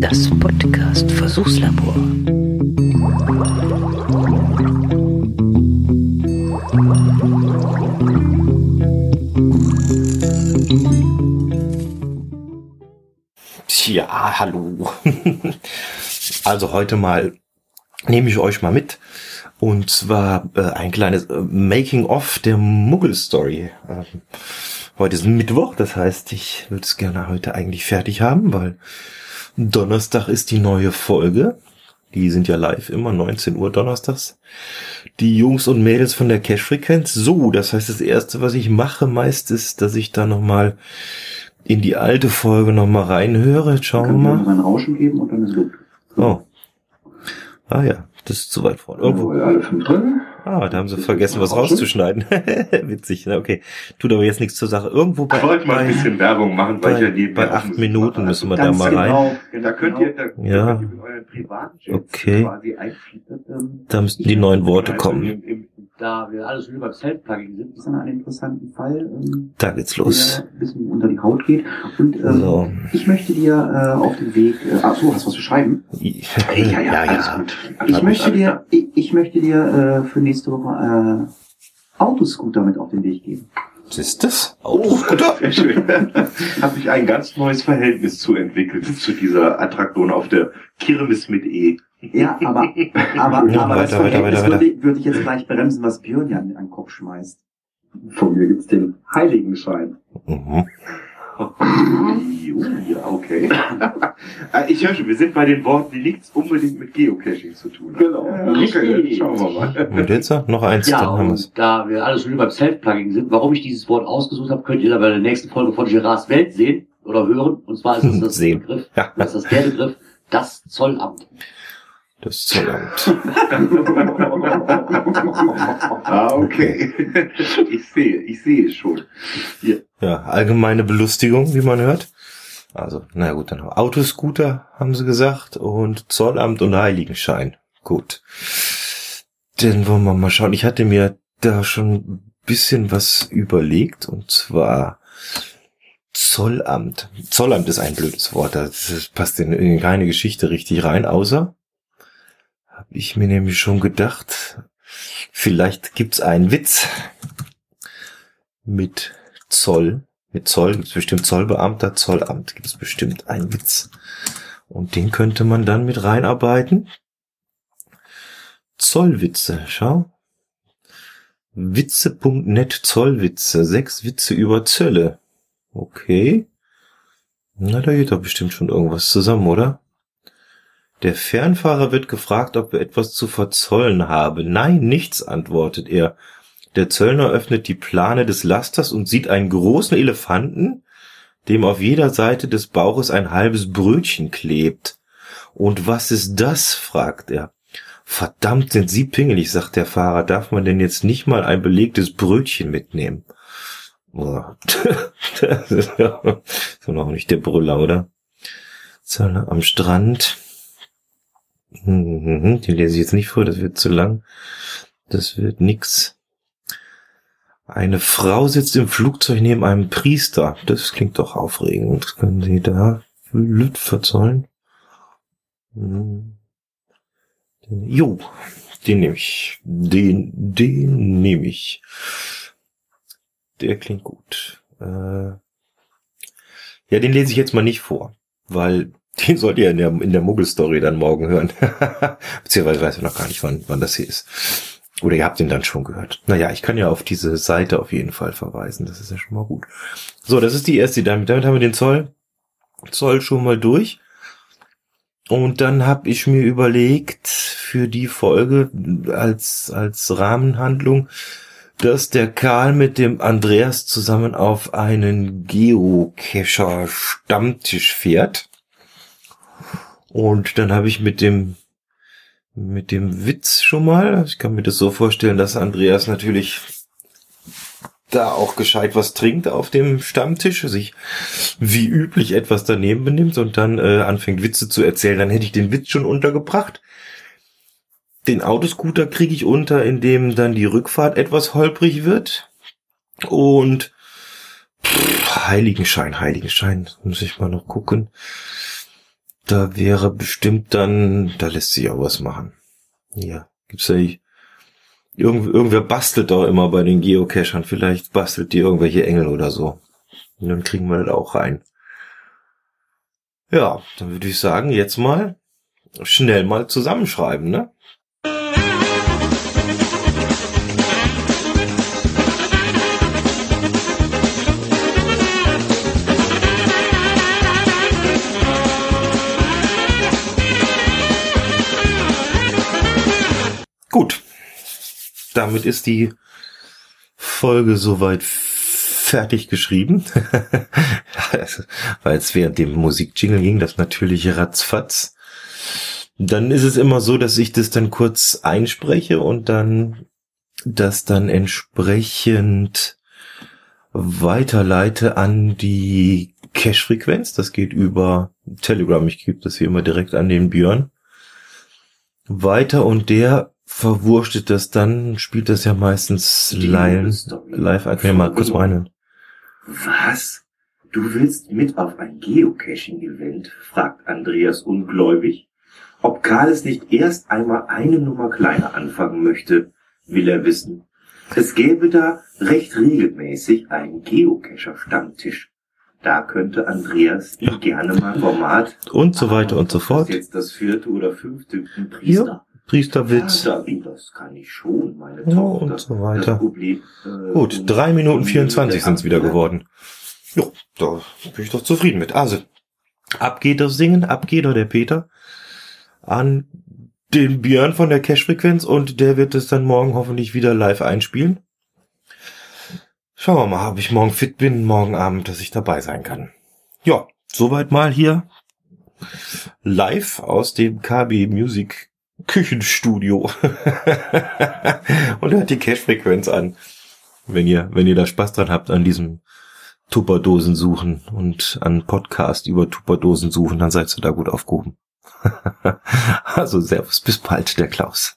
Das Podcast Versuchslabor. Tja, hallo. also heute mal nehme ich euch mal mit. Und zwar äh, ein kleines äh, Making-of der Muggel-Story. Ähm, heute ist Mittwoch, das heißt, ich würde es gerne heute eigentlich fertig haben, weil Donnerstag ist die neue Folge. Die sind ja live immer 19 Uhr donnerstags. Die Jungs und Mädels von der Cash-Frequenz. So, das heißt, das erste, was ich mache meist ist, dass ich da nochmal in die alte Folge nochmal reinhöre. Jetzt Schauen wir Können wir mal. ein Rauschen geben und dann ist gut. Oh. Ah ja, das ist zu weit vorne. Irgendwo alle fünf drin. Ah, da haben sie vergessen, was rauszuschneiden. Witzig, ne? okay. Tut aber jetzt nichts zur Sache. Irgendwo bei, Ich wollte mal ein bisschen Werbung machen, weil bei, ich ja die bei acht Minuten müssen wir da mal rein. genau, Da könnt ihr, da, Ja. könnt ihr mit euren privaten Chats Okay. quasi einfließen. Ähm, Da müssten die neuen Worte Also kommen. Da wir alles nur beim Self-Plugging sind, ist dann ein interessanten Fall, ähm, Da geht's los. der ein bisschen unter die Haut geht. Und ähm, So. ich möchte dir äh, auf dem Weg. Äh, ach so, hast du was zu schreiben? Ja, ja, alles ja. gut. Ich möchte dir, ich, ich möchte dir äh, für nächste Woche äh, Autoscooter mit auf den Weg geben. Was ist das? Autoscooter? Sehr schön. Habe ich ein ganz neues Verhältnis zu entwickelt, zu dieser Attraktion auf der Kirmes mit E. Ja, aber, aber, Ja, aber das weiter, weiter, weiter, würde, ich- würde ich jetzt gleich bremsen, was Björn ja an den Kopf schmeißt. Von mir gibt's den Heiligenschein. Mhm. Jo, ja, okay. Äh, ich höre schon, wir sind bei den Worten, die nichts unbedingt mit Geocaching zu tun haben. Genau. Okay, dann schauen wir mal. Und jetzt noch eins, ja, dann haben wir's. und da wir alles nur beim Self-Plugging sind, warum ich dieses Wort ausgesucht habe, könnt ihr dann bei der nächsten Folge von Gerards Welt sehen oder hören. Und zwar ist es das Sehen. Begriff, Ja, das ist der Begriff, das Zollamt. Das Zollamt. Ah, okay. Ich sehe, ich sehe es schon. Ja, allgemeine Belustigung, wie man hört. Also, na gut, dann haben wir Autoscooter, haben sie gesagt, und Zollamt und Heiligenschein. Gut. Dann wollen wir mal schauen. Ich hatte mir da schon ein bisschen was überlegt, und zwar Zollamt. Zollamt ist ein blödes Wort, das passt in keine Geschichte richtig rein, außer habe ich mir nämlich schon gedacht, vielleicht gibt's einen Witz mit Zoll. Mit Zoll gibt's bestimmt Zollbeamter, Zollamt gibt's bestimmt einen Witz. Und den könnte man dann mit reinarbeiten. Zollwitze, schau. Witze.net Zollwitze, sechs Witze über Zölle. Okay. Na, da geht doch bestimmt schon irgendwas zusammen, oder? Der Fernfahrer wird gefragt, ob er etwas zu verzollen habe. Nein, nichts, antwortet er. Der Zöllner öffnet die Plane des Lasters und sieht einen großen Elefanten, dem auf jeder Seite des Bauches ein halbes Brötchen klebt. Und was ist das? fragt er. Verdammt, sind Sie pingelig, sagt der Fahrer. Darf man denn jetzt nicht mal ein belegtes Brötchen mitnehmen? Boah, das ist ja noch nicht der Brüller, oder? Zöllner am Strand. Mhm, Den lese ich jetzt nicht vor, das wird zu lang. Das wird nix. Eine Frau sitzt im Flugzeug neben einem Priester. Das klingt doch aufregend. Können Sie da Lüt verzollen? Hm. Den- Jo, den nehme ich. Den, den nehme ich. Der klingt gut. Äh, ja, den lese ich jetzt mal nicht vor, weil den sollt ihr in der, in der Muggel-Story dann morgen hören. Beziehungsweise weiß ich noch gar nicht, wann, wann das hier ist. Oder ihr habt ihn dann schon gehört. Naja, ich kann ja auf diese Seite auf jeden Fall verweisen. Das ist ja schon mal gut. So, das ist die erste. Damit, damit haben wir den Zoll, Zoll schon mal durch. Und dann habe ich mir überlegt, für die Folge als, als Rahmenhandlung, dass der Karl mit dem Andreas zusammen auf einen Geocacher-Stammtisch fährt. Und dann habe ich mit dem mit dem Witz schon mal. Ich kann mir das so vorstellen, dass Andreas natürlich da auch gescheit was trinkt auf dem Stammtisch, sich wie üblich etwas daneben benimmt und dann äh, anfängt Witze zu erzählen, dann hätte ich den Witz schon untergebracht. Den Autoscooter kriege ich unter, indem dann die Rückfahrt etwas holprig wird. Und pff, Heiligenschein, Heiligenschein, muss ich mal noch gucken. Da wäre bestimmt dann, da lässt sich auch was machen. Ja, gibt's ja Irgend, irgendwer bastelt doch immer bei den Geocachern. Vielleicht bastelt die irgendwelche Engel oder so. Und dann kriegen wir das auch rein. Ja, dann würde ich sagen, jetzt mal schnell mal zusammenschreiben, ne? Gut. Damit ist die Folge soweit fertig geschrieben. Weil es während dem Musikjingle ging, das natürlich ratzfatz. Dann ist es immer so, dass ich das dann kurz einspreche und dann das dann entsprechend weiterleite an die Cache-Frequenz. Das geht über Telegram. Ich gebe das hier immer direkt an den Björn weiter und der verwurstet das dann, spielt das ja meistens live, live, ich mal kurz rein. Was? Du willst mit auf ein Geocaching-Event? fragt Andreas ungläubig. Ob Karl es nicht erst einmal eine Nummer kleiner anfangen möchte, will er wissen. Es gäbe da recht regelmäßig einen Geocacher-Stammtisch. Da könnte Andreas ja. gerne mal Format. Und so weiter und so fort. Jetzt das vierte oder fünfte Priester. Ja. Priesterwitz. Ja, das kann ich schon, meine Tochter. Und so weiter. Problem, äh, Gut, drei Minuten 24 sind es wieder geworden. Jo, da bin ich doch zufrieden mit. Also, ab geht das Singen, ab geht doch der Peter an den Björn von der Cash-Frequenz und der wird es dann morgen hoffentlich wieder live einspielen. Schauen wir mal, ob ich morgen fit bin, morgen Abend, dass ich dabei sein kann. Ja, soweit mal hier live aus dem KB Music Küchenstudio. und hört die Cash-Frequenz an. Wenn ihr, wenn ihr da Spaß dran habt an diesem Tupperdosen suchen und an Podcast über Tupperdosen suchen, dann seid ihr da gut aufgehoben. also Servus, bis bald, der Klaus.